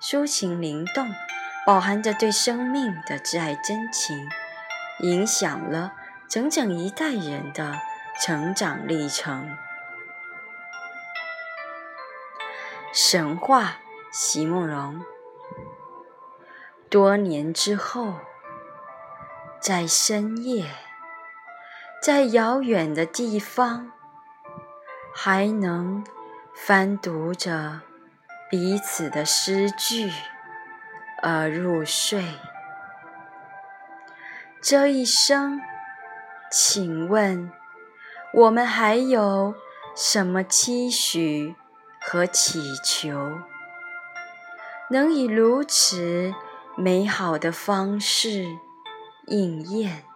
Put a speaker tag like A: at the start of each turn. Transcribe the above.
A: 抒情灵动，饱含着对生命的挚爱真情，影响了整整一代人的成长历程。神话，席慕容。多年之后，在深夜，在遥远的地方，还能翻读着。彼此的诗句而入睡。这一生，请问我们还有什么期许和祈求，能以如此美好的方式应验？